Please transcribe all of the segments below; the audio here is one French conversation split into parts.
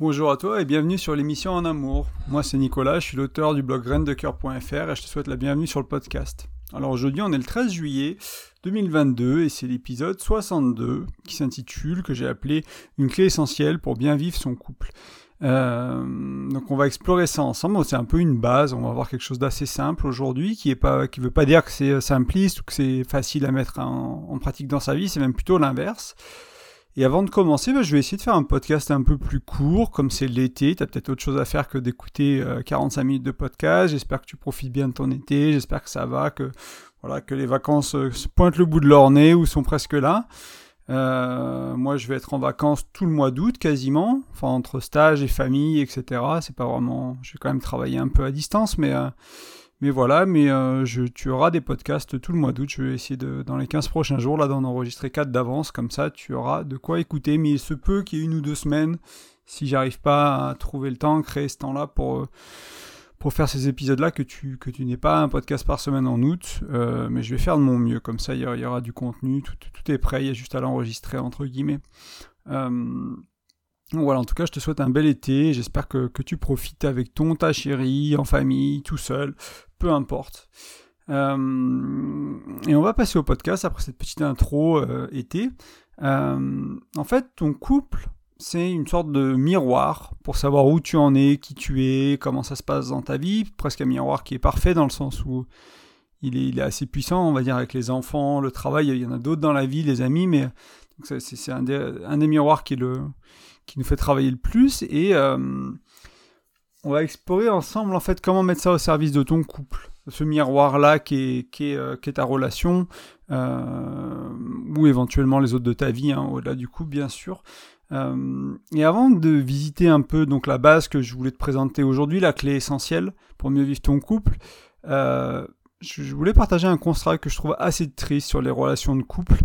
Bonjour à toi et bienvenue sur l'émission En Amour. Moi c'est Nicolas, je suis l'auteur du blog graindecoeur.fr et je te souhaite la bienvenue sur le podcast. Alors aujourd'hui on est le 13 juillet 2022 et c'est l'épisode 62 qui s'intitule, que j'ai appelé Une clé essentielle pour bien vivre son couple. Euh, donc on va explorer ça ensemble. C'est un peu une base. On va voir quelque chose d'assez simple aujourd'hui, qui est pas, qui veut pas dire que c'est simpliste ou que c'est facile à mettre en pratique dans sa vie. C'est même plutôt l'inverse. Et avant de commencer, bah, je vais essayer de faire un podcast un peu plus court, comme c'est l'été, tu as peut-être autre chose à faire que d'écouter 45 euh, minutes de podcast. J'espère que tu profites bien de ton été, j'espère que ça va, que voilà, que les vacances euh, pointent le bout de leur nez ou sont presque là. Euh, moi, je vais être en vacances tout le mois d'août quasiment, enfin entre stage et famille, etc. C'est pas vraiment, je vais quand même travailler un peu à distance, mais mais voilà, mais euh, tu auras des podcasts tout le mois d'août. Je vais essayer de, dans les 15 prochains jours, là, d'en enregistrer 4 d'avance. Comme ça, tu auras de quoi écouter. Mais il se peut qu'il y ait une ou deux semaines, si j'arrive pas à trouver le temps, créer ce temps-là pour, euh, pour faire ces épisodes-là, que tu, que tu n'aies pas un podcast par semaine en août. Euh, mais je vais faire de mon mieux. Comme ça, il y, aura, du contenu. Tout, tout, est prêt. Il y a juste à l'enregistrer, entre guillemets. Voilà, en tout cas, je te souhaite un bel été. J'espère que, que, tu profites avec ton, ta chérie, en famille, tout seul, peu importe. Euh, et on va passer au podcast après cette petite intro euh, été. Euh, en fait, ton couple, c'est une sorte de miroir pour savoir où tu en es, qui tu es, comment ça se passe dans ta vie. Presque un miroir qui est parfait dans le sens où il est, assez puissant, on va dire, avec les enfants, le travail. Il y en a d'autres dans la vie, les amis, mais c'est un, des miroirs qui le qui nous fait travailler le plus et on va explorer ensemble en fait comment mettre ça au service de ton couple. Ce miroir-là qui est, qui, euh, ta relation, euh, ou éventuellement les autres de ta vie, hein, au-delà du couple bien sûr. et avant de visiter un peu donc la base que je voulais te présenter aujourd'hui, la clé essentielle pour mieux vivre ton couple, je voulais partager un constat que je trouve assez triste sur les relations de couple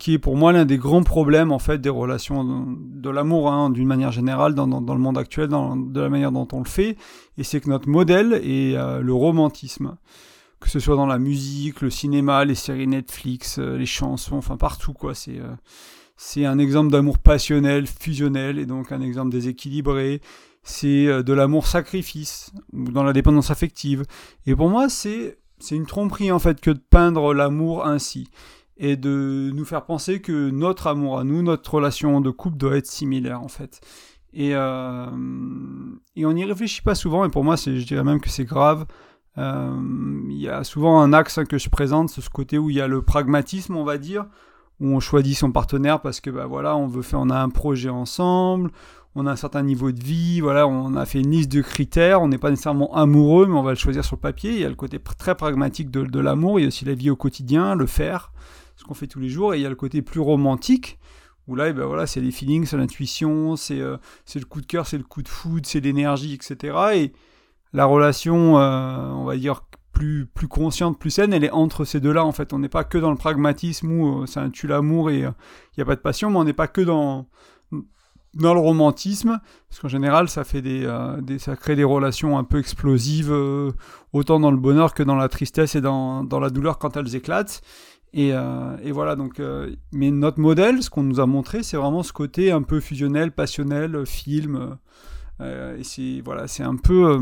qui est pour moi l'un des grands problèmes en fait des relations de, l'amour hein, d'une manière générale dans, dans, le monde actuel, dans, de la manière dont on le fait, et c'est que notre modèle est euh, le romantisme, que ce soit dans la musique, le cinéma, les séries Netflix, euh, les chansons, enfin partout quoi. C'est euh, c'est un exemple d'amour passionnel, fusionnel, et donc un exemple déséquilibré. C'est de l'amour sacrifice ou dans la dépendance affective. Et pour moi, c'est c'est une tromperie en fait que de peindre l'amour ainsi et de nous faire penser que notre amour à nous, notre relation de couple doit être similaire en fait. Et, euh, et on n'y réfléchit pas souvent, et pour moi, je dirais même que c'est grave. Euh, il y a souvent un axe que je présente, ce côté où il y a le pragmatisme, on va dire, où on choisit son partenaire parce que bah voilà, on veut faire, on a un projet ensemble, on a un certain niveau de vie, voilà, on a fait une liste de critères, on n'est pas nécessairement amoureux, mais on va le choisir sur le papier. Il y a le côté très pragmatique de, de l'amour, il y a aussi la vie au quotidien, le faire qu'on fait tous les jours, et il y a le côté plus romantique, où là, eh ben voilà, c'est les feelings, c'est l'intuition, euh, c'est le coup de cœur, c'est le coup de foudre, c'est l'énergie, etc. Et la relation, euh, on va dire, plus, plus consciente, plus saine, elle est entre ces deux-là, en fait. On n'est pas que dans le pragmatisme où c'est euh, un tue l'amour et il n'y a pas de passion, mais on n'est pas que dans, dans le romantisme, parce qu'en général, ça fait des, des, ça crée des relations un peu explosives, autant dans le bonheur que dans la tristesse et dans, dans la douleur quand elles éclatent. Et, euh, et, voilà, donc, euh, mais notre modèle, ce qu'on nous a montré, c'est vraiment ce côté un peu fusionnel, passionnel, film. Euh, et c'est voilà, c'est un peu.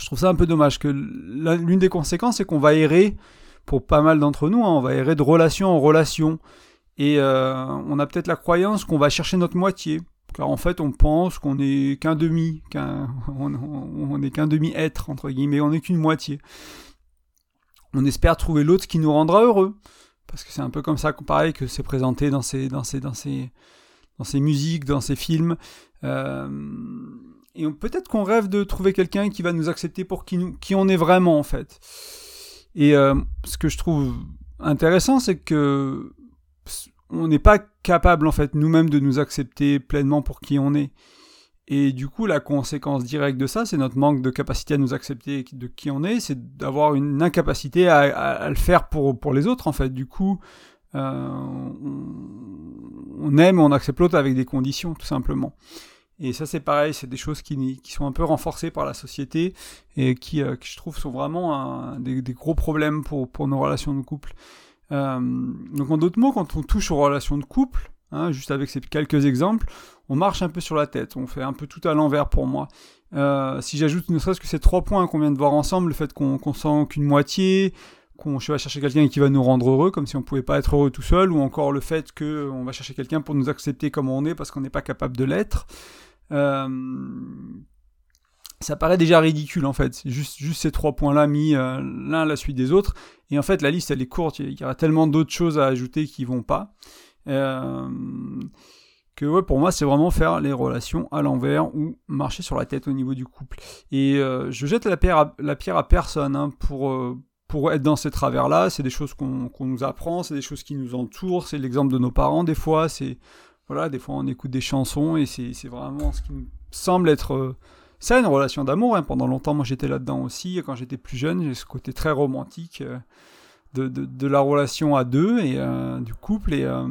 je trouve ça un peu dommage que l'une des conséquences, c'est qu'on va errer, pour pas mal d'entre nous, hein, on va errer de relation en relation. Et on a peut-être la croyance qu'on va chercher notre moitié. Car en fait, on pense qu'on n'est qu'un demi, qu'un, on n'est qu'un demi-être, entre guillemets, on n'est qu'une moitié on espère trouver l'autre qui nous rendra heureux. Parce que c'est un peu comme ça, pareil, que c'est présenté dans ces, dans ces, dans ces, dans ces musiques, dans ces films. Euh, et peut-être qu'on rêve de trouver quelqu'un qui va nous accepter pour qui, nous, qui on est vraiment, en fait. Et euh, ce que je trouve intéressant, c'est que on n'est pas capable, en fait, nous-mêmes, de nous accepter pleinement pour qui on est. Et du coup, la conséquence directe de ça, c'est notre manque de capacité à nous accepter de qui on est, c'est d'avoir une incapacité à, le faire pour, les autres, en fait. Du coup, euh, on, aime, on accepte l'autre avec des conditions, tout simplement. Et ça, c'est pareil, c'est des choses qui, sont un peu renforcées par la société et qui, euh, je trouve, sont vraiment des, gros problèmes pour, pour nos relations de couple. Euh, donc, en d'autres mots, quand on touche aux relations de couple, hein, juste avec ces quelques exemples, on marche un peu sur la tête, on fait un peu tout à l'envers pour moi. Euh, si j'ajoute ne serait-ce que ces trois points qu'on vient de voir ensemble, le fait qu'on sent qu'une moitié, qu'on va chercher quelqu'un qui va nous rendre heureux, comme si on pouvait pas être heureux tout seul, ou encore le fait qu'on va chercher quelqu'un pour nous accepter comme on est parce qu'on n'est pas capable de l'être. Euh, ça paraît déjà ridicule en fait, juste, ces trois points-là mis euh, l'un à la suite des autres. Et en fait, la liste elle est courte, il y aura tellement d'autres choses à ajouter qui vont pas. Euh, que ouais, pour moi, c'est vraiment faire les relations à l'envers ou marcher sur la tête au niveau du couple. Et euh, je jette la pierre à, personne hein, pour, pour être dans ces travers-là. C'est des choses qu'on nous apprend, c'est des choses qui nous entourent, c'est l'exemple de nos parents des fois. C'est voilà, des fois on écoute des chansons et c'est vraiment ce qui nous semble être c'est une relation d'amour. Hein. Pendant longtemps, moi j'étais là-dedans aussi. Quand j'étais plus jeune, j'ai ce côté très romantique euh, de, de, la relation à deux et euh, du couple. Et, euh,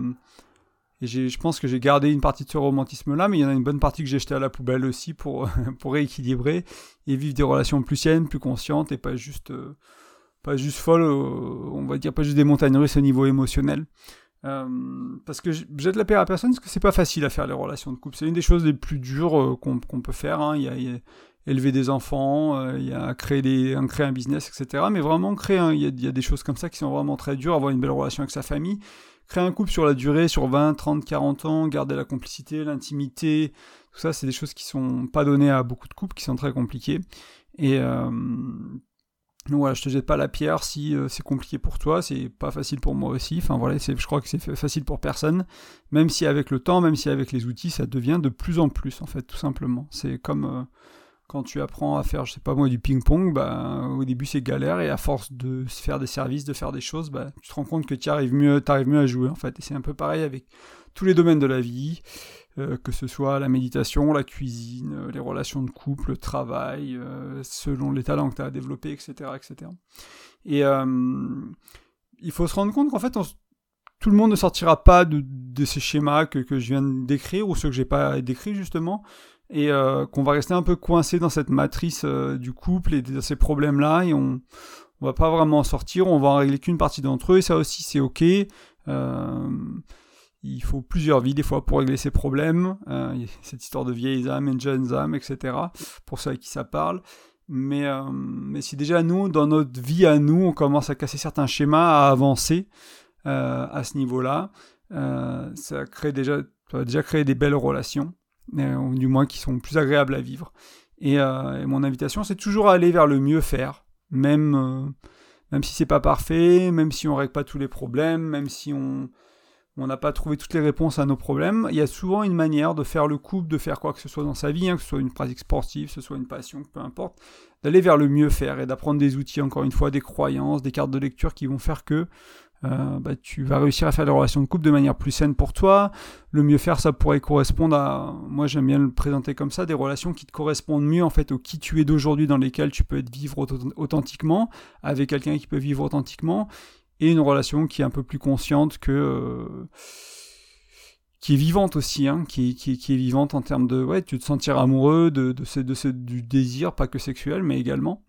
et je pense que j'ai gardé une partie de ce romantisme-là, mais il y en a une bonne partie que j'ai jeté à la poubelle aussi pour, pour rééquilibrer et vivre des relations plus saines, plus conscientes et pas juste, pas juste folles, on va dire pas juste des montagnes russes au niveau émotionnel. Euh, parce que j'ai de la paix à personne, parce que c'est pas facile à faire les relations de couple. C'est une des choses les plus dures euh, qu'on peut faire. Hein. Il, y a, élever des enfants, euh, il y a créer, des, créer un business, etc. Mais vraiment créer, il, y a, des choses comme ça qui sont vraiment très dures. Avoir une belle relation avec sa famille, créer un couple sur la durée, sur 20, 30, 40 ans, garder la complicité, l'intimité, tout ça, c'est des choses qui sont pas données à beaucoup de couples, qui sont très compliquées. Et donc voilà, je te jette pas la pierre si euh, c'est compliqué pour toi, c'est pas facile pour moi aussi. Enfin voilà, je crois que c'est facile pour personne. Même si avec le temps, même si avec les outils, ça devient de plus en plus en fait, tout simplement. C'est comme euh, quand tu apprends à faire, je sais pas moi, du ping-pong, bah, au début c'est galère et à force de faire des services, de faire des choses, bah, tu te rends compte que tu arrives mieux, arrives mieux à jouer en fait. Et c'est un peu pareil avec tous les domaines de la vie. Euh, que ce soit la méditation, la cuisine, euh, les relations de couple, le travail, euh, selon les talents que tu as développés, etc. etc. Et il faut se rendre compte qu'en fait, tout le monde ne sortira pas de, ces schémas que, je viens de décrire ou ceux que j'ai pas décrits justement, et qu'on va rester un peu coincé dans cette matrice du couple et de ces problèmes-là, et on, on va pas vraiment en sortir, on va en régler qu'une partie d'entre eux, et ça aussi c'est ok. Euh, il faut plusieurs vies des fois pour régler ces problèmes. Euh, cette histoire de vieilles âmes et de jeunes âmes, etc. Pour ceux à qui ça parle. Mais, euh, mais si déjà nous, dans notre vie à nous, on commence à casser certains schémas, à avancer euh, à ce niveau-là, ça, crée déjà, ça va déjà créer des belles relations, ou du moins qui sont plus agréables à vivre. Et, et mon invitation, c'est toujours à aller vers le mieux faire, même, même si c'est pas parfait, même si on règle pas tous les problèmes, même si on on n'a pas trouvé toutes les réponses à nos problèmes. Il y a souvent une manière de faire le couple, de faire quoi que ce soit dans sa vie, hein, que ce soit une pratique sportive, que ce soit une passion, peu importe, d'aller vers le mieux faire et d'apprendre des outils, encore une fois, des croyances, des cartes de lecture qui vont faire que euh, bah, tu vas réussir à faire des relations de couple de manière plus saine pour toi. Le mieux faire, ça pourrait correspondre à, moi j'aime bien le présenter comme ça, des relations qui te correspondent mieux en fait au qui tu es d'aujourd'hui dans lesquelles tu peux être vivre authentiquement, avec quelqu'un qui peut vivre authentiquement, et une relation qui est un peu plus consciente que euh, qui est vivante aussi, hein, qui, qui, qui, est vivante en termes de ouais, tu te sentir amoureux de, de, ce, de ce, du désir, pas que sexuel, mais également.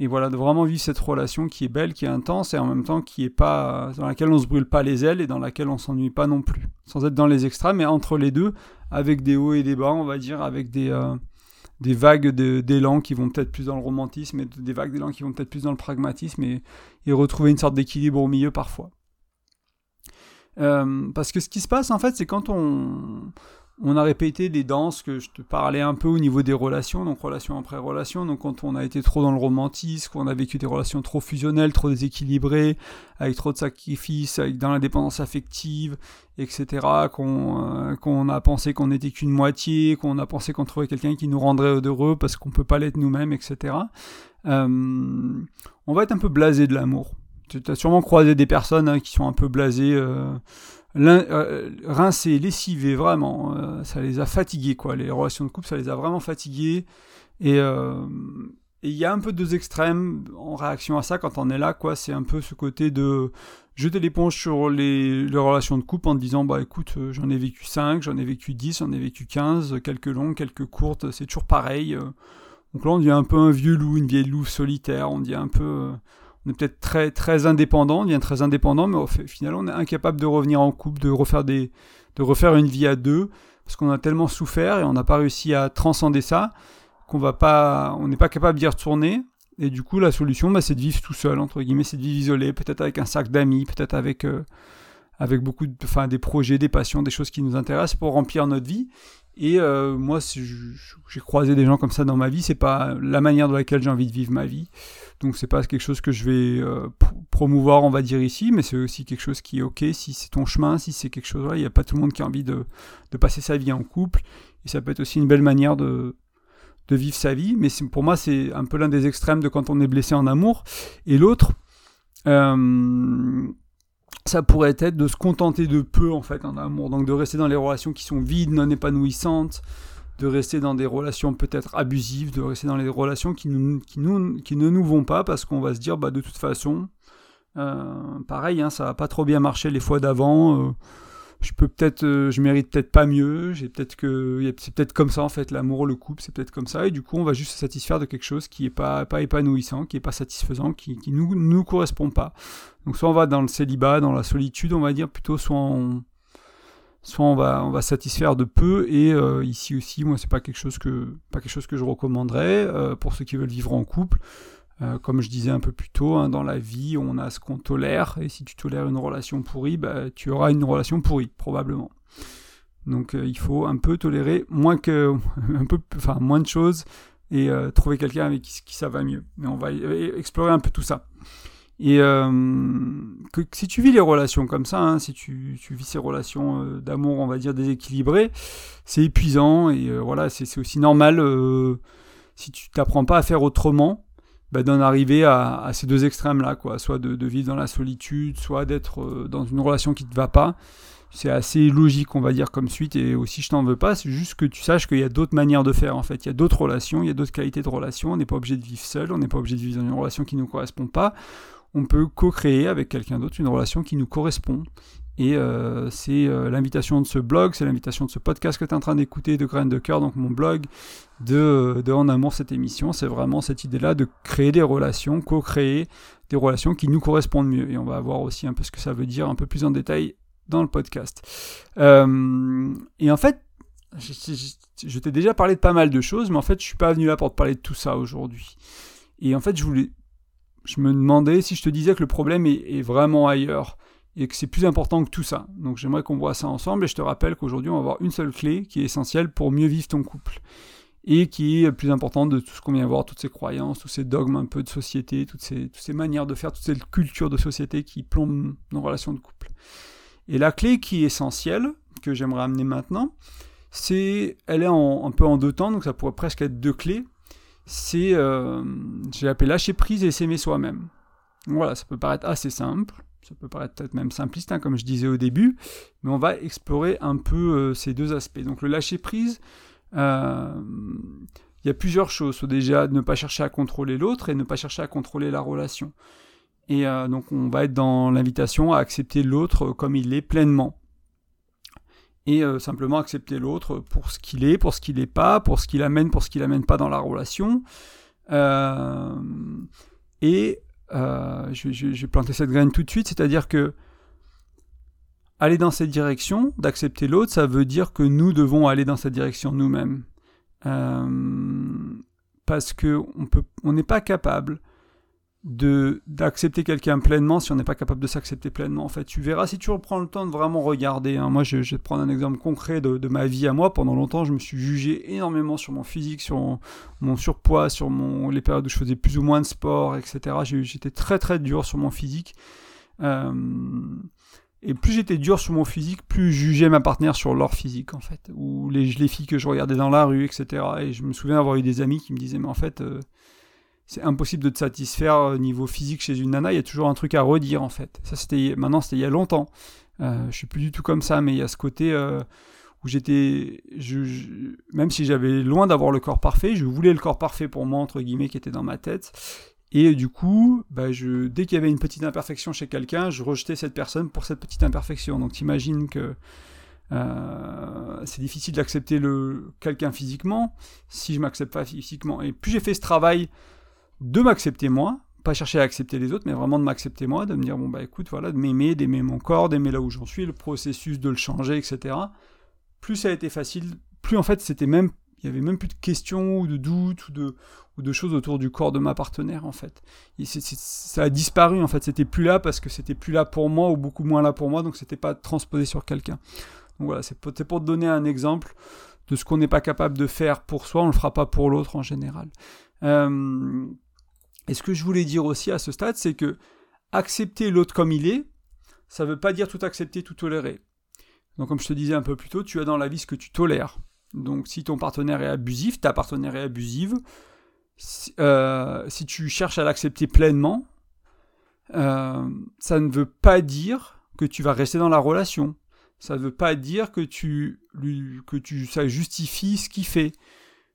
Et voilà, de vraiment vivre cette relation qui est belle, qui est intense, et en même temps qui est pas dans laquelle on se brûle pas les ailes et dans laquelle on s'ennuie pas non plus, sans être dans les extrêmes, mais entre les deux, avec des hauts et des bas, on va dire, avec des euh, des vagues d'élan qui vont peut-être plus dans le romantisme et des vagues d'élan qui vont peut-être plus dans le pragmatisme et, retrouver une sorte d'équilibre au milieu parfois. Euh, parce que ce qui se passe en fait, c'est quand on, on a répété des danses que je te parlais un peu au niveau des relations, donc relation après relation. Donc quand on a été trop dans le romantisme, qu'on a vécu des relations trop fusionnelles, trop déséquilibrées, avec trop de sacrifices, avec dans l'indépendance affective, etc. Qu'on euh, qu'on a pensé qu'on n'était qu'une moitié, qu'on a pensé qu'on trouvait quelqu'un qui nous rendrait heureux parce qu'on peut pas l'être nous-mêmes, etc. Euh, on va être un peu blasé de l'amour. Tu as sûrement croisé des personnes hein, qui sont un peu blasées. Euh, euh, rincés, lessivés, vraiment, euh, ça les a fatigués, quoi. Les relations de couple, ça les a vraiment fatigués. Euh, et il y a un peu deux extrêmes en réaction à ça quand on est là, quoi. C'est un peu ce côté de jeter l'éponge sur les, relations de couple en disant, bah écoute, j'en ai vécu 5, j'en ai vécu 10, j'en ai vécu 15, quelques longues, quelques courtes, c'est toujours pareil. Donc là, on devient un peu un vieux loup, une vieille loup solitaire, on dit un peu on est peut-être très, très indépendant, on devient très indépendant, mais au final, on est incapable de revenir en couple, de refaire, des, de refaire une vie à deux, parce qu'on a tellement souffert et on n'a pas réussi à transcender ça, qu'on n'est pas capable d'y retourner. Et du coup, la solution, bah, c'est de vivre tout seul, entre guillemets, c'est de vivre isolé, peut-être avec un sac d'amis, peut-être avec, euh, avec beaucoup de, enfin, des projets, des passions, des choses qui nous intéressent pour remplir notre vie. Et euh, moi, j'ai croisé des gens comme ça dans ma vie. C'est pas la manière dans laquelle j'ai envie de vivre ma vie. Donc c'est pas quelque chose que je vais euh, promouvoir, on va dire ici, mais c'est aussi quelque chose qui est ok si c'est ton chemin, si c'est quelque chose. Il n'y a pas tout le monde qui a envie de, passer sa vie en couple. Et ça peut être aussi une belle manière de, de vivre sa vie. Mais pour moi, c'est un peu l'un des extrêmes de quand on est blessé en amour. Et l'autre, euh, ça pourrait être de se contenter de peu en fait en amour, donc de rester dans les relations qui sont vides, non épanouissantes, de rester dans des relations peut-être abusives, de rester dans les relations qui, nous, qui, ne nous vont pas parce qu'on va se dire bah de toute façon, euh, pareil, hein, ça va pas trop bien marché les fois d'avant. Euh, je peux peut-être, euh, je mérite peut-être pas mieux, j'ai peut-être que, c'est peut-être comme ça en fait, l'amour, le couple, c'est peut-être comme ça, et du coup on va juste se satisfaire de quelque chose qui est pas, pas épanouissant, qui est pas satisfaisant, qui, qui nous, nous correspond pas. Donc soit on va dans le célibat, dans la solitude, on va dire plutôt, soit on, soit on va, on satisfaire de peu, et euh, ici aussi, moi c'est pas quelque chose que, pas quelque chose que je recommanderais euh, pour ceux qui veulent vivre en couple. Euh, comme je disais un peu plus tôt, hein, dans la vie, on a ce qu'on tolère, et si tu tolères une relation pourrie, bah, tu auras une relation pourrie, probablement. Donc euh, il faut un peu tolérer moins que, un peu, enfin moins de choses et euh, trouver quelqu'un avec qui, ça va mieux. Mais on va explorer un peu tout ça. Et si tu vis les relations comme ça, hein, si tu, tu, vis ces relations d'amour, on va dire déséquilibrées, c'est épuisant et voilà, c'est aussi normal si tu t'apprends pas à faire autrement bah, d'en arriver à, ces deux extrêmes-là, quoi. Soit de, vivre dans la solitude, soit d'être euh, dans une relation qui ne te va pas. C'est assez logique, on va dire, comme suite, et aussi je t'en veux pas, c'est juste que tu saches qu'il y a d'autres manières de faire, en fait. Il y a d'autres relations, il y a d'autres qualités de relations, on n'est pas obligé de vivre seul, on n'est pas obligé de vivre dans une relation qui ne nous correspond pas. On peut co-créer avec quelqu'un d'autre une relation qui nous correspond. Et euh, c'est euh, l'invitation de ce blog, c'est l'invitation de ce podcast que tu es en train d'écouter, de Graines de Cœur, donc mon blog, de, En Amour, cette émission. C'est vraiment cette idée-là de créer des relations, co-créer des relations qui nous correspondent mieux. Et on va voir aussi un peu ce que ça veut dire un peu plus en détail dans le podcast. Euh, et en fait, je, je t'ai déjà parlé de pas mal de choses, mais en fait, je suis pas venu là pour te parler de tout ça aujourd'hui. Et en fait, je voulais, je me demandais si je te disais que le problème est, vraiment ailleurs et que c'est plus important que tout ça. Donc j'aimerais qu'on voit ça ensemble et je te rappelle qu'aujourd'hui on va avoir une seule clé qui est essentielle pour mieux vivre ton couple et qui est plus importante de tout ce qu'on vient voir, toutes ces croyances, tous ces dogmes un peu de société, toutes ces, manières de faire, toutes ces cultures de société qui plombent nos relations de couple. Et la clé qui est essentielle, que j'aimerais amener maintenant, c'est, elle est un peu en deux temps, donc ça pourrait presque être deux clés. C'est, euh, j'ai appelé lâcher prise et s'aimer soi-même. Voilà, ça peut paraître assez simple, ça peut paraître peut-être même simpliste, hein, comme je disais au début, mais on va explorer un peu euh, ces deux aspects. Donc le lâcher prise, euh, il y a plusieurs choses. déjà, ne pas chercher à contrôler l'autre et ne pas chercher à contrôler la relation. Et euh, donc on va être dans l'invitation à accepter l'autre comme il est pleinement. Et simplement accepter l'autre pour ce qu'il est, pour ce qu'il n'est pas, pour ce qu'il amène, pour ce qu'il amène pas dans la relation. et euh, je, vais planter cette graine tout de suite, c'est-à-dire que aller dans cette direction, d'accepter l'autre, ça veut dire que nous devons aller dans cette direction nous-mêmes. Euh, parce que on n'est pas capable de d'accepter quelqu'un pleinement si on n'est pas capable de s'accepter pleinement. En fait, tu verras si tu reprends le temps de vraiment regarder. Hein. Moi, je, vais te prendre un exemple concret de, ma vie à moi. Pendant longtemps, je me suis jugé énormément sur mon physique, sur mon, surpoids, sur mon, les périodes où je faisais plus ou moins de sport, etc. J'étais très très dur sur mon physique. Euh, et plus j'étais dur sur mon physique, plus je jugeais ma partenaire sur leur physique, en fait. Ou les, les filles que je regardais dans la rue, etc. Et je me souviens avoir eu des amis qui me disaient, mais en fait... Euh, c'est impossible de te satisfaire au niveau physique chez une nana, il y a toujours un truc à redire en fait. Ça c'était maintenant c'était il y a longtemps. Euh, je suis plus du tout comme ça, mais il y a ce côté euh, où j'étais, même si j'avais loin d'avoir le corps parfait, je voulais le corps parfait pour moi entre guillemets qui était dans ma tête. Et du coup, bah, je, dès qu'il y avait une petite imperfection chez quelqu'un, je rejetais cette personne pour cette petite imperfection. Donc t'imagines que euh, c'est difficile d'accepter le quelqu'un physiquement si je m'accepte pas physiquement. Et plus j'ai fait ce travail de m'accepter moi, pas chercher à accepter les autres, mais vraiment de m'accepter moi, de me dire, bon, bah écoute, voilà, de m'aimer, d'aimer mon corps, d'aimer là où j'en suis, le processus de le changer, etc. Plus ça a été facile, plus en fait, c'était même, il y avait même plus de questions ou de doutes ou de, ou de choses autour du corps de ma partenaire, en fait. Ça a disparu, en fait, c'était plus là parce que c'était plus là pour moi ou beaucoup moins là pour moi, donc c'était pas transposé sur quelqu'un. Donc voilà, c'est pour, te donner un exemple de ce qu'on n'est pas capable de faire pour soi, on le fera pas pour l'autre en général. Euh, et ce que je voulais dire aussi à ce stade, c'est que accepter l'autre comme il est, ça ne veut pas dire tout accepter, tout tolérer. Donc comme je te disais un peu plus tôt, tu as dans la vie ce que tu tolères. Donc si ton partenaire est abusif, ta partenaire est abusive, si, euh, tu cherches à l'accepter pleinement, euh, ça ne veut pas dire que tu vas rester dans la relation. Ça ne veut pas dire que tu, que tu ça justifie ce qu'il fait.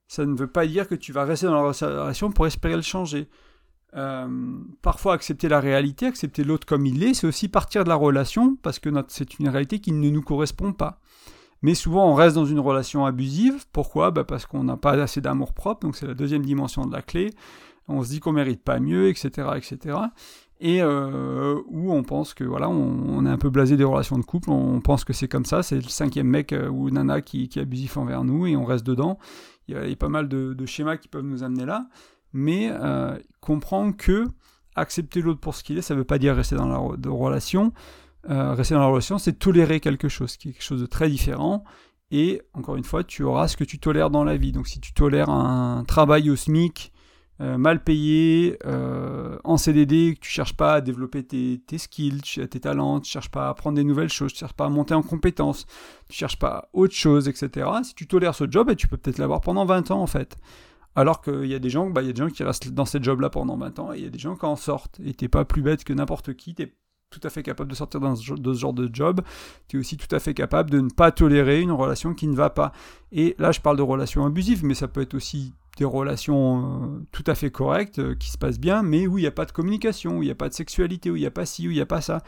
Ça ne veut pas dire que tu vas rester dans la relation pour espérer le changer. Euh, parfois accepter la réalité, accepter l'autre comme il est, c'est aussi partir de la relation parce que c'est une réalité qui ne nous correspond pas. Mais souvent on reste dans une relation abusive. Pourquoi? Bah Parce qu'on n'a pas assez d'amour propre, donc c'est la deuxième dimension de la clé. On se dit qu'on mérite pas mieux, etc., etc et euh, où on pense que voilà, on, est un peu blasé des relations de couple, on pense que c'est comme ça, c'est le cinquième mec euh, ou nana qui, qui, est abusif envers nous et on reste dedans. Il y a, pas mal de, schémas qui peuvent nous amener là, mais euh, comprendre que accepter l'autre pour ce qu'il est, ça ne veut pas dire rester dans la relation. rester dans la relation, c'est tolérer quelque chose, quelque chose de très différent. Et encore une fois, tu auras ce que tu tolères dans la vie. Donc si tu tolères un travail au SMIC, euh, mal payé, euh, en CDD, que tu cherches pas à développer tes, skills, tes talents, tu cherches pas à apprendre des nouvelles choses, tu cherches pas à monter en compétences, tu cherches pas autre chose, etc. Si tu tolères ce job, et tu peux peut-être l'avoir pendant 20 ans en fait. Alors qu'il y a des gens, bah, y a des gens qui restent dans ce job-là pendant 20 ans, et il y a des gens qui en sortent. Et t'es pas plus bête que n'importe qui, t'es tout à fait capable de sortir dans de ce genre de job, tu es aussi tout à fait capable de ne pas tolérer une relation qui ne va pas. Et là, je parle de relations abusives, mais ça peut être aussi des relations euh, tout à fait correctes, euh, qui se passent bien, mais où il n'y a pas de communication, où il n'y a pas de sexualité, où il n'y a pas ci, où il n'y a pas ça.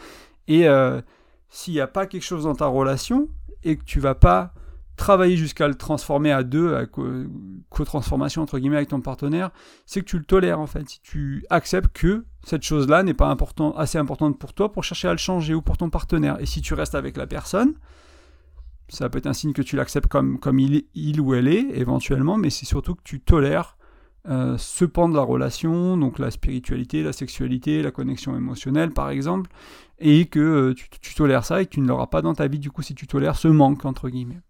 Et euh, s'il n'y a pas quelque chose dans ta relation, et que tu vas pas travailler jusqu'à le transformer à deux, à co-transformation entre guillemets avec ton partenaire, c'est que tu le tolères en fait. Si tu acceptes que cette chose-là n'est pas assez importante pour toi pour chercher à le changer ou pour ton partenaire. Et si tu restes avec la personne, ça peut être un signe que tu l'acceptes comme, il, ou elle est, éventuellement, mais c'est surtout que tu tolères euh, ce pan de la relation, donc la spiritualité, la sexualité, la connexion émotionnelle, par exemple, et que euh, tu, tu, tolères ça et que tu ne l'auras pas dans ta vie, du coup, si tu tolères ce manque, entre guillemets.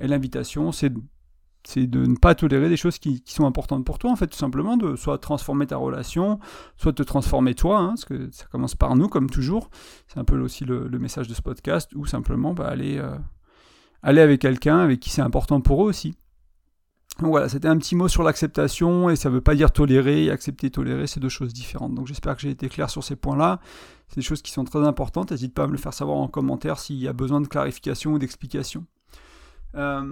Et l'invitation, c'est de ne pas tolérer des choses qui, sont importantes pour toi, en fait, tout simplement, de soit transformer ta relation, soit te transformer toi, hein, parce que ça commence par nous, comme toujours. C'est un peu aussi le, le, message de ce podcast, ou simplement bah, aller euh, aller avec quelqu'un avec qui c'est important pour eux aussi. Donc voilà, c'était un petit mot sur l'acceptation et ça ne veut pas dire tolérer et accepter tolérer, c'est deux choses différentes. Donc j'espère que j'ai été clair sur ces points-là. C'est des choses qui sont très importantes. N'hésite pas à me le faire savoir en commentaire s'il y a besoin de clarification ou d'explication. Euh,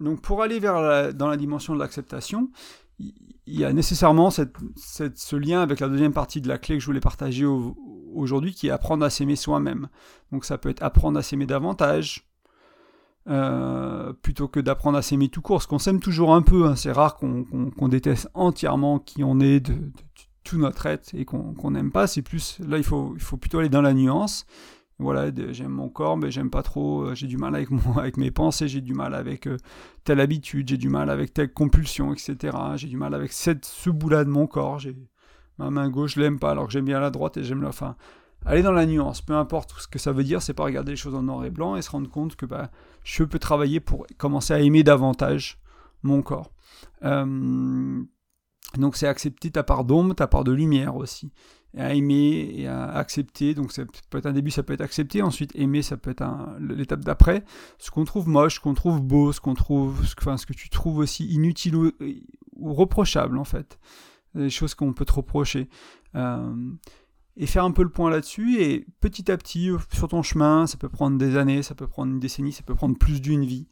donc pour aller vers dans la dimension de l'acceptation, il y a nécessairement ce lien avec la deuxième partie de la clé que je voulais partager aujourd'hui, qui est apprendre à s'aimer soi-même. Donc ça peut être apprendre à s'aimer davantage, euh, plutôt que d'apprendre à s'aimer tout court, parce qu'on s'aime toujours un peu, hein. c'est rare qu'on déteste entièrement qui on est de, tout notre être et qu'on n'aime pas, c'est plus, là il faut plutôt aller dans la nuance, voilà, j'aime mon corps, mais j'aime pas trop, euh, j'ai du mal avec, mon, avec mes pensées, j'ai du mal avec euh, telle habitude, j'ai du mal avec telle compulsion, etc. J'ai du mal avec ce bout-là de mon corps, j'ai ma main gauche, je l'aime pas, alors que j'aime bien la droite et j'aime la... Enfin, aller dans la nuance, peu importe ce que ça veut dire, c'est pas regarder les choses en noir et blanc et se rendre compte que bah, je peux travailler pour commencer à aimer davantage mon corps. Euh, donc c'est accepter ta part d'ombre, ta part de lumière aussi. À aimer et à accepter, donc ça peut être un début, ça peut être accepter, ensuite aimer, ça peut être l'étape d'après. Ce qu'on trouve moche, ce qu'on trouve beau, ce qu'on trouve, enfin, ce que tu trouves aussi inutile ou, reprochable en fait. Des choses qu'on peut te reprocher. Euh, et faire un peu le point là-dessus et petit à petit sur ton chemin, ça peut prendre des années, ça peut prendre une décennie, ça peut prendre plus d'une vie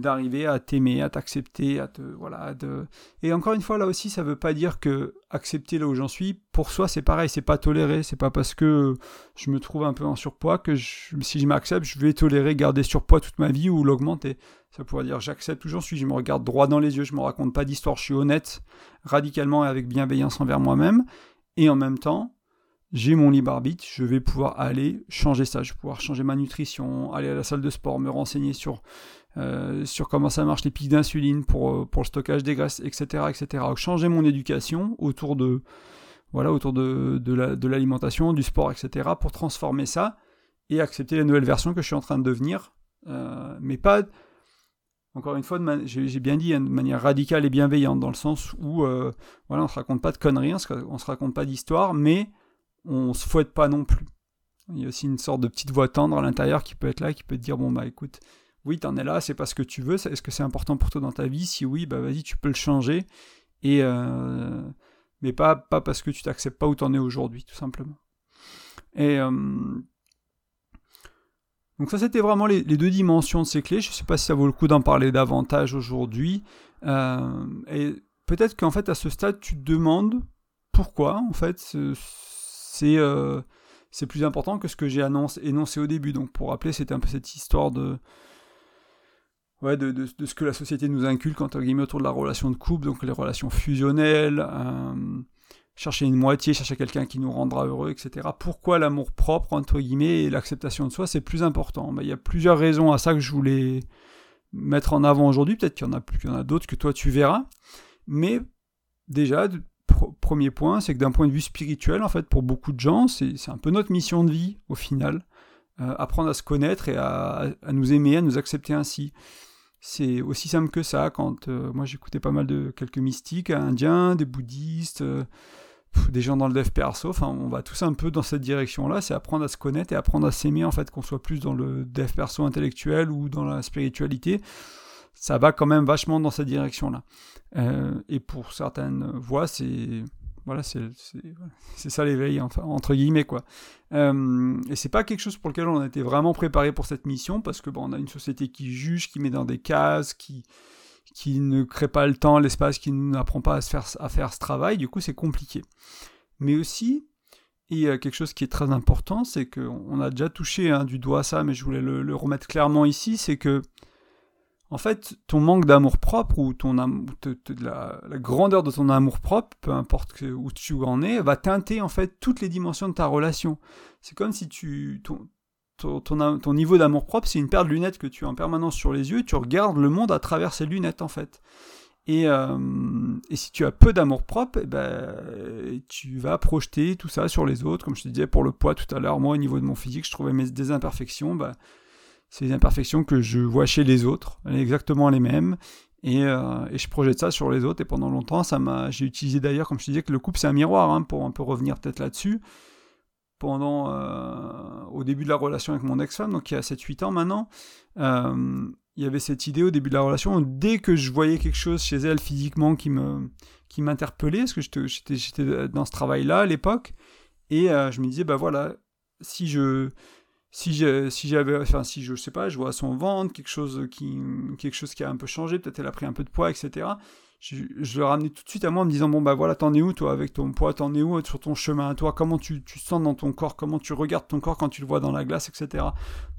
d'arriver à t'aimer, à t'accepter, à te voilà, de et encore une fois là aussi ça veut pas dire que accepter là où j'en suis pour soi c'est pareil, c'est pas tolérer, c'est pas parce que je me trouve un peu en surpoids que si je m'accepte, je vais tolérer garder surpoids toute ma vie ou l'augmenter. Ça pourrait dire j'accepte où j'en suis, je me regarde droit dans les yeux, je me raconte pas d'histoire, je suis honnête radicalement et avec bienveillance envers moi-même et en même temps, j'ai mon libre arbitre, je vais pouvoir aller changer ça, je vais pouvoir changer ma nutrition, aller à la salle de sport, me renseigner sur, euh, sur comment ça marche les pics d'insuline pour, euh, pour le stockage des graisses, etc., etc. Changer mon éducation autour de voilà autour de, de l'alimentation, du sport, etc. pour transformer ça et accepter les nouvelles versions que je suis en train de devenir, euh, mais pas encore une fois, j'ai bien dit, hein, de manière radicale et bienveillante, dans le sens où voilà, on se raconte pas de conneries, on se, se raconte pas d'histoire, mais on se fouette pas non plus. Il y a aussi une sorte de petite voix tendre à l'intérieur qui peut être là, qui peut te dire bon bah écoute, oui t'en es là, c'est pas ce que tu veux, est-ce que c'est important pour toi dans ta vie? Si oui, bah vas-y, tu peux le changer, et euh, mais pas, pas parce que tu t'acceptes pas où t'en es aujourd'hui, tout simplement. Et euh, donc ça c'était vraiment les, deux dimensions de ces clés. Je sais pas si ça vaut le coup d'en parler davantage aujourd'hui. Euh, et peut-être qu'en fait à ce stade tu te demandes pourquoi en fait euh, c'est plus important que ce que j'ai énoncé au début. Donc pour rappeler, c'était un peu cette histoire de, ouais, de, de, ce que la société nous inculque entre guillemets autour de la relation de couple, donc les relations fusionnelles, euh, chercher une moitié, chercher quelqu'un qui nous rendra heureux, etc. Pourquoi l'amour propre entre guillemets et l'acceptation de soi c'est plus important? Ben, Il y a plusieurs raisons à ça que je voulais mettre en avant aujourd'hui. Peut-être qu'il y en a qu'il y en a d'autres que toi tu verras. Mais déjà, premier point, c'est que d'un point de vue spirituel, en fait, pour beaucoup de gens, c'est un peu notre mission de vie, au final. Euh, apprendre à se connaître et à, nous aimer, à nous accepter ainsi. C'est aussi simple que ça. Quand euh, moi j'écoutais pas mal de quelques mystiques indiens, des bouddhistes, euh, des gens dans le dev perso, enfin on va tous un peu dans cette direction-là, c'est apprendre à se connaître et apprendre à s'aimer en fait, qu'on soit plus dans le dev perso intellectuel ou dans la spiritualité ça va quand même vachement dans cette direction-là. Euh, et pour certaines voix, c'est voilà, c'est ça l'éveil, enfin, entre guillemets, quoi. Euh, et c'est pas quelque chose pour lequel on a été vraiment préparé pour cette mission, parce que bon, on a une société qui juge, qui met dans des cases, qui, qui ne crée pas le temps, l'espace, qui n'apprend pas à, se faire, à faire ce travail, du coup, c'est compliqué. Mais aussi, y a quelque chose qui est très important, c'est qu'on a déjà touché hein, du doigt ça, mais je voulais le remettre clairement ici, c'est que en fait, ton manque d'amour propre ou ton la, grandeur de ton amour propre, peu importe où tu en es, va teinter en fait toutes les dimensions de ta relation. C'est comme si tu ton, ton, niveau d'amour propre, c'est une paire de lunettes que tu as en permanence sur les yeux, tu regardes le monde à travers ces lunettes en fait. Et, euh, si tu as peu d'amour propre, eh ben, tu vas projeter tout ça sur les autres. Comme je te disais pour le poids tout à l'heure, moi au niveau de mon physique, je trouvais mes des imperfections. Bah, c'est des imperfections que je vois chez les autres, exactement les mêmes, euh, et, je projette ça sur les autres. Et pendant longtemps, ça m'a, j'ai utilisé d'ailleurs, comme je te disais, que le couple c'est un miroir, hein, pour un peu revenir peut-être là-dessus. Pendant, euh, au début de la relation avec mon ex-femme, donc il y a 7-8 ans maintenant, euh, il y avait cette idée au début de la relation, dès que je voyais quelque chose chez elle physiquement qui me, qui m'interpellait, parce que j'étais, dans ce travail-là à l'époque, et je me disais, bah voilà, si je, si j'avais enfin si je sais pas je vois son ventre quelque chose qui quelque chose qui a un peu changé peut-être elle a pris un peu de poids etc je, je, le ramenais tout de suite à moi en me disant bon bah voilà t'en es où toi avec ton poids t'en es où sur ton chemin à toi comment tu, tu sens dans ton corps comment tu regardes ton corps quand tu le vois dans la glace etc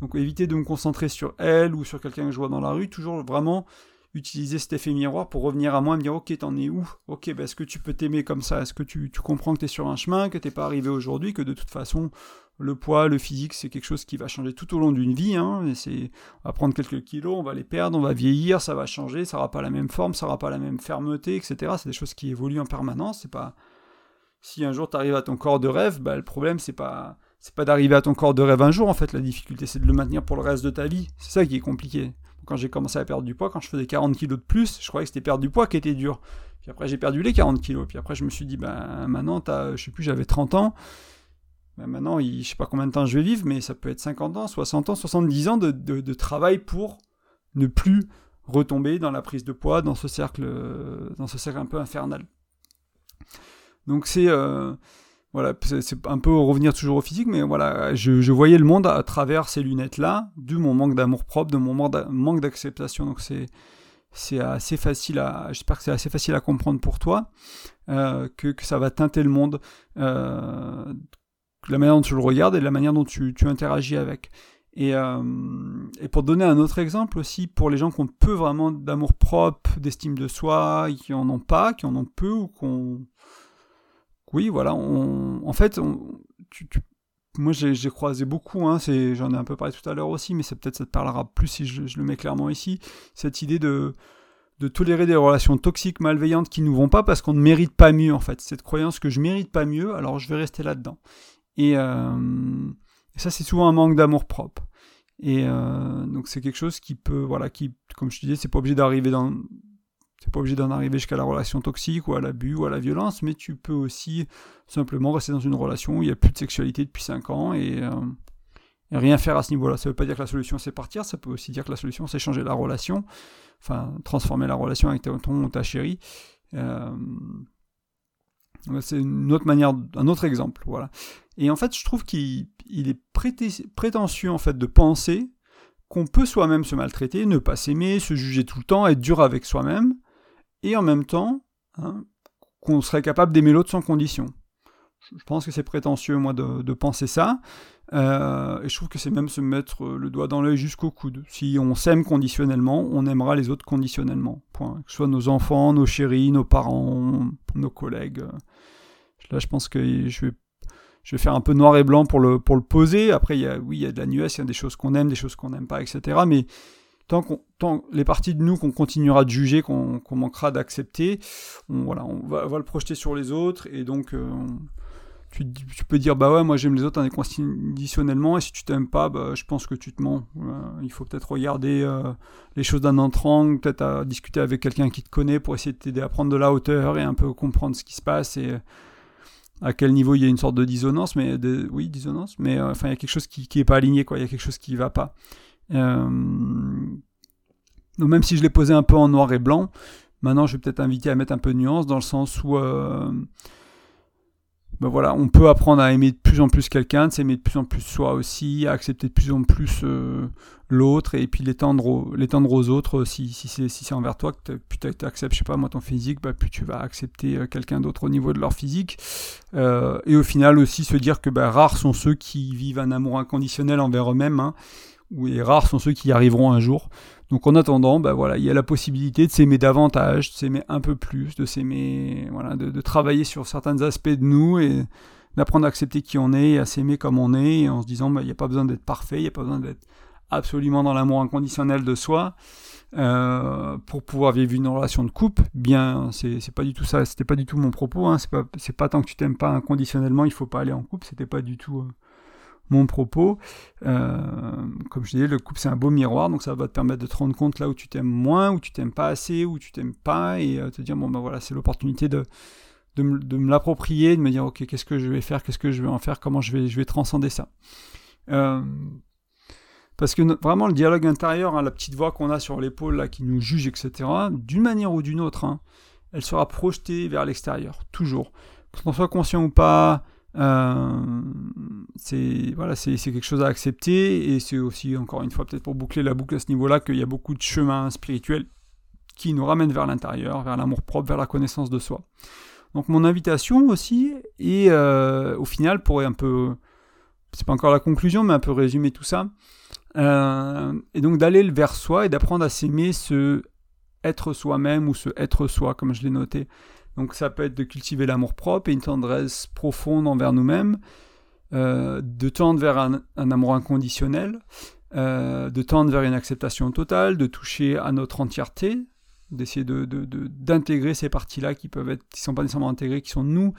donc éviter de me concentrer sur elle ou sur quelqu'un que je vois dans la rue toujours vraiment utiliser cet effet miroir pour revenir à moi et me dire ok t'en es où? Ok bah, est-ce que tu peux t'aimer comme ça? Est-ce que tu, tu comprends que tu es sur un chemin que t'es pas arrivé aujourd'hui que de toute façon le poids, le physique, c'est quelque chose qui va changer tout au long d'une vie. Hein, on va prendre quelques kilos, on va les perdre, on va vieillir, ça va changer, ça n'aura pas la même forme, ça n'aura pas la même fermeté, etc. C'est des choses qui évoluent en permanence. C'est pas si un jour tu arrives à ton corps de rêve, bah, le problème c'est pas c'est pas d'arriver à ton corps de rêve un jour en fait. La difficulté c'est de le maintenir pour le reste de ta vie. C'est ça qui est compliqué. Quand j'ai commencé à perdre du poids, quand je faisais 40 kilos de plus, je croyais que c'était perdre du poids qui était dur. Puis après j'ai perdu les 40 kilos. Puis après je me suis dit ben maintenant t'as, je sais plus, j'avais 30 ans maintenant, je ne sais pas combien de temps je vais vivre, mais ça peut être 50 ans, 60 ans, 70 ans de, travail pour ne plus retomber dans la prise de poids, dans ce cercle, dans ce cercle un peu infernal. Donc c'est euh, voilà, c'est un peu revenir toujours au physique, mais voilà, je, voyais le monde à travers ces lunettes-là, de mon manque d'amour propre, de mon manque d'acceptation. Donc c'est assez facile à, j'espère que c'est assez facile à comprendre pour toi, euh, que, ça va teinter le monde, euh, la manière dont tu le regardes et la manière dont tu, interagis avec. Et, euh, et, pour donner un autre exemple aussi, pour les gens qui ont peu vraiment d'amour propre, d'estime de soi, qui en ont pas, qui en ont peu ou qui ont, oui, voilà, en fait, moi j'ai croisé beaucoup, hein, j'en ai un peu parlé tout à l'heure aussi, mais peut-être ça te parlera plus si je, le mets clairement ici, cette idée de, de tolérer des relations toxiques, malveillantes qui nous vont pas parce qu'on ne mérite pas mieux en fait. Cette croyance que je mérite pas mieux, alors je vais rester là-dedans. Et, euh, ça c'est souvent un manque d'amour propre. Et euh, donc c'est quelque chose qui peut, voilà, qui, comme je te disais, c'est pas obligé d'arriver dans, c'est pas obligé d'en arriver jusqu'à la relation toxique ou à l'abus ou à la violence, mais tu peux aussi simplement rester dans une relation où il n'y a plus de sexualité depuis 5 ans et, euh, et rien faire à ce niveau-là. Ça veut pas dire que la solution c'est partir, ça peut aussi dire que la solution c'est changer la relation, enfin transformer la relation avec ton ta chérie. C'est une autre manière, un autre exemple, voilà. Et en fait, je trouve qu'il est prétentieux en fait de penser qu'on peut soi-même se maltraiter, ne pas s'aimer, se juger tout le temps, être dur avec soi-même, et en même temps hein, qu'on serait capable d'aimer l'autre sans condition. Je pense que c'est prétentieux, moi, de, penser ça. Euh, et je trouve que c'est même se mettre le doigt dans l'œil jusqu'au coude. Si on s'aime conditionnellement, on aimera les autres conditionnellement. Point. Que ce soit nos enfants, nos chéris, nos parents, nos collègues. Là, je pense que je vais je vais faire un peu noir et blanc pour le, pour le poser. Après, il y a, oui, il y a de la nuance, il y a des choses qu'on aime, des choses qu'on n'aime pas, etc. Mais tant, qu'on, tant les parties de nous qu'on continuera de juger, qu'on, manquera d'accepter, on, voilà, on va, va, le projeter sur les autres. Et donc, euh, tu, peux dire, bah ouais, moi j'aime les autres inconditionnellement, et si tu t'aimes pas, bah, je pense que tu te mens. il faut peut-être regarder euh, les choses d'un autre angle, peut-être discuter avec quelqu'un qui te connaît pour essayer de t'aider à prendre de la hauteur et un peu comprendre ce qui se passe. Et à quel niveau il y a une sorte de dissonance, mais oui, dissonance, mais euh, enfin il y a quelque chose qui, qui pas aligné, quoi. Il y a quelque chose qui va pas. Euh, donc même si je l'ai posé un peu en noir et blanc, maintenant je vais peut-être inviter à mettre un peu de nuance dans le sens où euh, ben voilà, on peut apprendre à aimer de plus en plus quelqu'un, de s'aimer de plus en plus soi aussi, à accepter de plus en plus euh, l'autre et puis l'étendre aux, autres si, si c'est si envers toi que plus tu acceptes, je sais pas moi, ton physique, bah, plus tu vas accepter euh, quelqu'un d'autre au niveau de leur physique. Euh, et au final aussi se dire que bah, rares sont ceux qui vivent un amour inconditionnel envers eux-mêmes, hein, et rares sont ceux qui y arriveront un jour. Donc en attendant, bah voilà, il y a la possibilité de s'aimer davantage, de s'aimer un peu plus, de s'aimer, voilà, de, travailler sur certains aspects de nous et d'apprendre à accepter qui on est et à s'aimer comme on est, en se disant, bah, il n'y a pas besoin d'être parfait, il n'y a pas besoin d'être absolument dans l'amour inconditionnel de soi euh, pour pouvoir vivre une relation de couple. Bien, c'est pas du tout ça, c'était pas du tout mon propos. Hein, c'est pas, pas tant que tu t'aimes pas inconditionnellement, il faut pas aller en couple. C'était pas du tout. Euh, mon propos. Euh, comme je disais, le couple c'est un beau miroir, donc ça va te permettre de te rendre compte là où tu t'aimes moins, où tu t'aimes pas assez, où tu t'aimes pas, et euh, te dire bon ben voilà, c'est l'opportunité de, de, me, l'approprier, de me dire ok qu'est-ce que je vais faire, qu'est-ce que je vais en faire, comment je vais, transcender ça. Euh, parce que vraiment le dialogue intérieur, hein, la petite voix qu'on a sur l'épaule là qui nous juge, etc., d'une manière ou d'une autre, hein, elle sera projetée vers l'extérieur, toujours. Qu'on soit conscient ou pas, euh, c'est voilà, quelque chose à accepter et c'est aussi encore une fois peut-être pour boucler la boucle à ce niveau-là qu'il y a beaucoup de chemins spirituels qui nous ramènent vers l'intérieur, vers l'amour propre, vers la connaissance de soi. Donc mon invitation aussi et euh, au final pour un peu, c'est pas encore la conclusion mais un peu résumer tout ça, euh, et donc d'aller vers soi et d'apprendre à s'aimer, ce être soi-même ou ce être soi comme je l'ai noté. Donc ça peut être de cultiver l'amour propre et une tendresse profonde envers nous-mêmes, euh, de tendre vers un, amour inconditionnel, euh, de tendre vers une acceptation totale, de toucher à notre entièreté, d'essayer d'intégrer de, ces parties-là qui peuvent être, qui sont pas nécessairement intégrées, qui sont nous,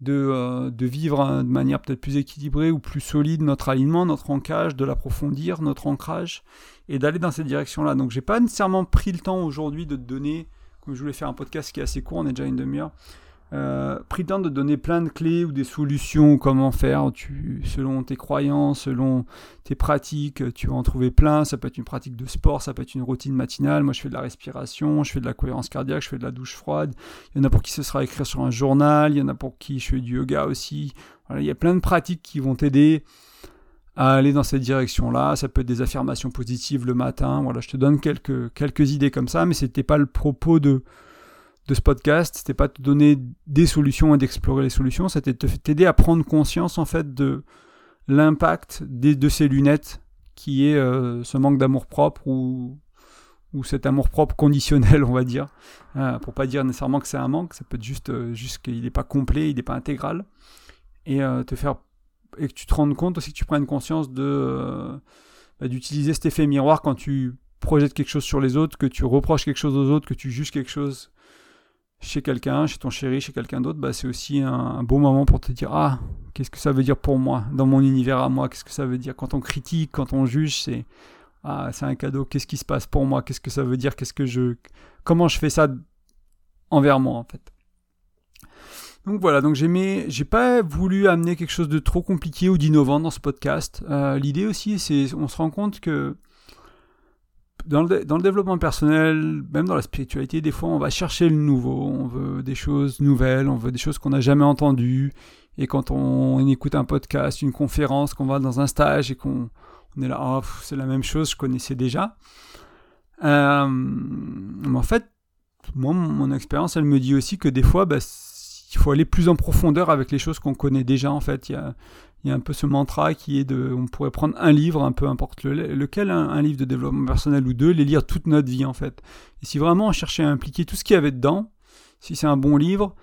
de, euh, de vivre de manière peut-être plus équilibrée ou plus solide notre alignement, notre ancrage, de l'approfondir, notre ancrage, et d'aller dans cette direction-là. Donc j'ai pas nécessairement pris le temps aujourd'hui de te donner je voulais faire un podcast qui est assez court, on est déjà une demi-heure. Euh, temps de donner plein de clés ou des solutions, comment faire, tu, selon tes croyances, selon tes pratiques, tu vas en trouver plein. Ça peut être une pratique de sport, ça peut être une routine matinale. Moi, je fais de la respiration, je fais de la cohérence cardiaque, je fais de la douche froide. Il y en a pour qui ce sera écrire sur un journal, il y en a pour qui je fais du yoga aussi. Il y a plein de pratiques qui vont t'aider à aller dans cette direction-là. Ça peut être des affirmations positives le matin. Voilà, je te donne quelques, quelques idées comme ça, mais c'était pas le propos de, de ce podcast. C'était pas de te donner des solutions et d'explorer les solutions. C'était de t'aider à prendre conscience en fait de l'impact de ces lunettes qui est euh, ce manque d'amour propre ou, ou cet amour-propre conditionnel, on va dire, euh, pour pas dire nécessairement que c'est un manque, ça peut être juste, euh, juste qu'il n'est pas complet, il n'est pas intégral, et euh, te faire et que tu te rendes compte aussi que tu prennes conscience de bah, d'utiliser cet effet miroir quand tu projettes quelque chose sur les autres, que tu reproches quelque chose aux autres, que tu juges quelque chose chez quelqu'un, chez ton chéri, chez quelqu'un d'autre, bah, c'est aussi un, un, bon moment pour te dire ah qu'est-ce que ça veut dire pour moi? Dans mon univers à moi, qu'est-ce que ça veut dire? Quand on critique, quand on juge, c'est ah, c'est un cadeau, qu'est-ce qui se passe pour moi, qu'est-ce que ça veut dire, qu'est-ce que je, comment je fais ça envers moi en fait? Donc voilà, donc j'ai pas voulu amener quelque chose de trop compliqué ou d'innovant dans ce podcast. Euh, l'idée aussi, c'est, on se rend compte que dans le, développement personnel, même dans la spiritualité, des fois on va chercher le nouveau, on veut des choses nouvelles, on veut des choses qu'on n'a jamais entendues. Et quand on, écoute un podcast, une conférence, qu'on va dans un stage et qu'on on est là, oh, c'est la même chose, je connaissais déjà. Euh, mais en fait, moi, mon expérience, elle me dit aussi que des fois, bah, il faut aller plus en profondeur avec les choses qu'on connaît déjà. En fait, il y a, il y a un peu ce mantra qui est de, on pourrait prendre un livre, un peu importe lequel, un, livre de développement personnel ou deux, les lire toute notre vie en fait. Et si vraiment on cherchait à impliquer tout ce qu'il y avait dedans, si c'est un bon livre,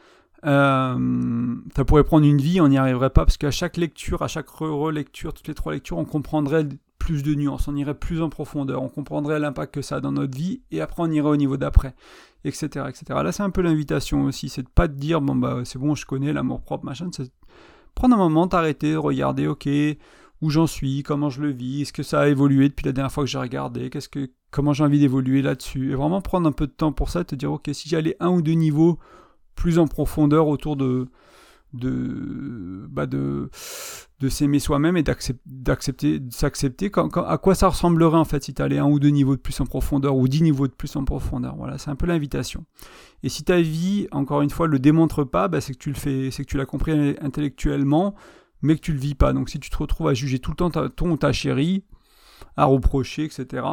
euh, ça pourrait prendre une vie, on n'y arriverait pas parce qu'à chaque lecture, à chaque relecture, toutes les trois lectures, on comprendrait de nuances, on irait plus en profondeur, on comprendrait l'impact que ça a dans notre vie et après on irait au niveau d'après, etc., etc. Là, c'est un peu l'invitation aussi, c'est de pas te dire bon bah c'est bon, je connais l'amour propre, machin. C'est prendre un moment, t'arrêter, regarder, ok, où j'en suis, comment je le vis, est-ce que ça a évolué depuis la dernière fois que j'ai regardé, qu'est-ce que, comment j'ai envie d'évoluer là-dessus, et vraiment prendre un peu de temps pour ça, te dire ok, si j'allais un ou deux niveaux plus en profondeur autour de de bah de de s'aimer soi-même et d'accepter s'accepter à quoi ça ressemblerait en fait si tu allais un ou deux niveaux de plus en profondeur ou dix niveaux de plus en profondeur. Voilà c'est un peu l'invitation. Et si ta vie encore une fois le démontre pas bah, c'est que tu le fais c'est que tu l'as compris intellectuellement mais que tu le vis pas. Donc si tu te retrouves à juger tout le temps ton ou ta chérie à reprocher etc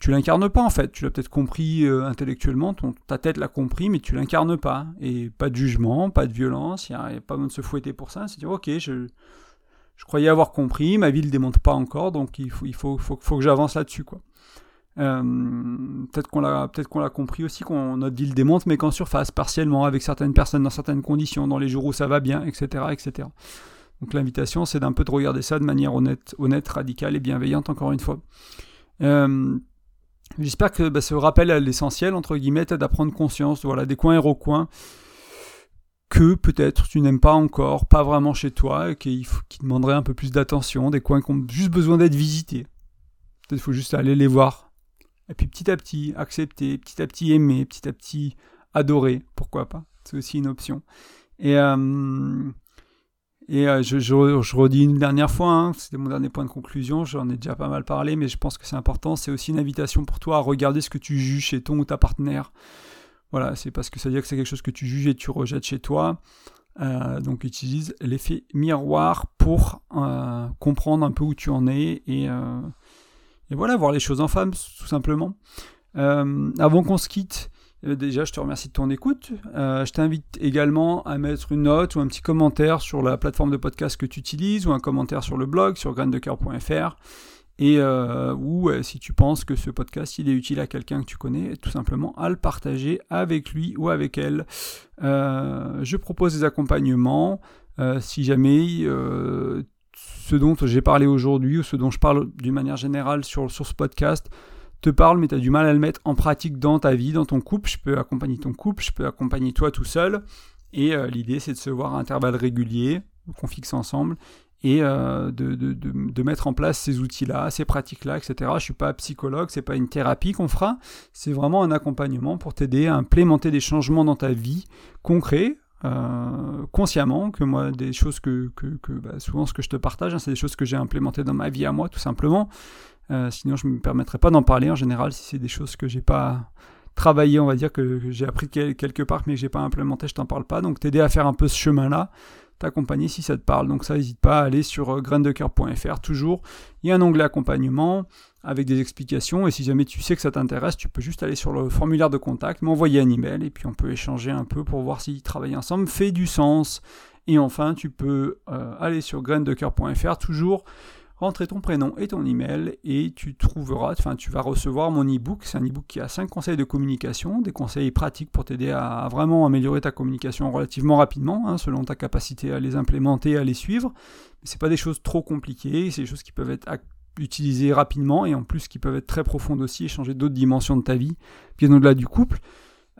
tu l'incarnes pas en fait. Tu l'as peut-être compris euh, intellectuellement, ton, ta tête l'a compris, mais tu l'incarnes pas. Et pas de jugement, pas de violence, il n'y a, pas besoin de se fouetter pour ça. C'est dire, ok, je, je croyais avoir compris, ma vie ne le démontre pas encore, donc il faut, il faut, faut, faut que j'avance là-dessus. quoi. Euh, peut-être qu'on l'a peut-être compris aussi qu'on notre vie le démontre mais qu'en surface partiellement avec certaines personnes dans certaines conditions dans les jours où ça va bien etc etc donc l'invitation c'est d'un peu de regarder ça de manière honnête honnête radicale et bienveillante encore une fois euh, J'espère que bah, ce rappel à l'essentiel, entre guillemets, t'aide à prendre conscience voilà, des coins et recoins que peut-être tu n'aimes pas encore, pas vraiment chez toi, qui, qui demanderaient un peu plus d'attention, des coins qui ont juste besoin d'être visités. Peut-être faut juste aller les voir. Et puis petit à petit, accepter, petit à petit aimer, petit à petit adorer, pourquoi pas. C'est aussi une option. Et, euh, et euh, je, redis une dernière fois, hein, c'était mon dernier point de conclusion, j'en ai déjà pas mal parlé, mais je pense que c'est important, c'est aussi une invitation pour toi à regarder ce que tu juges chez ton ou ta partenaire. Voilà, c'est parce que ça veut dire que c'est quelque chose que tu juges et tu rejettes chez toi. Euh, donc utilise l'effet miroir pour euh, comprendre un peu où tu en es et, et, voilà, voir les choses en femme, tout simplement. avant qu'on se quitte, déjà, je te remercie de ton écoute. Euh, je t'invite également à mettre une note ou un petit commentaire sur la plateforme de podcast que tu utilises ou un commentaire sur le blog sur graindecoeur.fr et euh, ou si tu penses que ce podcast il est utile à quelqu'un que tu connais, tout simplement à le partager avec lui ou avec elle. je propose des accompagnements si jamais ce dont j'ai parlé aujourd'hui ou ce dont je parle d'une manière générale sur, sur ce podcast te parle, mais tu as du mal à le mettre en pratique dans ta vie, dans ton couple. Je peux accompagner ton couple, je peux accompagner toi tout seul. Et euh, l'idée, c'est de se voir à intervalles réguliers, qu'on fixe ensemble, et euh, de, mettre en place ces outils-là, ces pratiques-là, etc. Je ne suis pas psychologue, c'est pas une thérapie qu'on fera, c'est vraiment un accompagnement pour t'aider à implémenter des changements dans ta vie concrets, euh, consciemment, que moi, des choses que, que, que bah, souvent ce que je te partage, hein, c'est des choses que j'ai implémentées dans ma vie à moi, tout simplement. Euh, sinon, je ne me permettrai pas d'en parler en général si c'est des choses que j'ai pas travaillé, on va dire, que, j'ai appris quelque part mais que j'ai pas implémenté, je t'en parle pas. Donc t'aider à faire un peu ce chemin-là, t'accompagner si ça te parle. Donc ça, n'hésite pas à aller sur euh, graindecoeur.fr toujours. Il y a un onglet accompagnement avec des explications et si jamais tu sais que ça t'intéresse, tu peux juste aller sur le formulaire de contact, m'envoyer un email et puis on peut échanger un peu pour voir si travailler ensemble fait du sens. Et enfin, tu peux euh, aller sur graindecoeur.fr toujours rentrer ton prénom et ton email et tu trouveras, enfin tu vas recevoir mon e-book. C'est un e-book qui a 5 conseils de communication, des conseils pratiques pour t'aider à vraiment améliorer ta communication relativement rapidement, hein, selon ta capacité à les implémenter, à les suivre. Mais c'est pas des choses trop compliquées, c'est des choses qui peuvent être utilisées rapidement et en plus qui peuvent être très profondes aussi et changer d'autres dimensions de ta vie, bien au-delà du couple.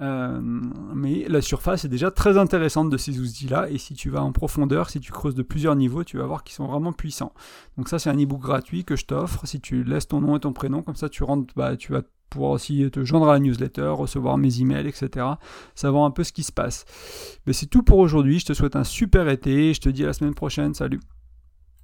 Euh, mais la surface est déjà très intéressante de ces outils-là, et si tu vas en profondeur, si tu creuses de plusieurs niveaux, tu vas voir qu'ils sont vraiment puissants. Donc ça, c'est un e-book gratuit que je t'offre. Si tu laisses ton nom et ton prénom, comme ça, tu rentres, bah, tu vas pouvoir aussi te joindre à la newsletter, recevoir mes emails, etc. Savoir un peu ce qui se passe. Mais c'est tout pour aujourd'hui. Je te souhaite un super été. Je te dis à la semaine prochaine. Salut.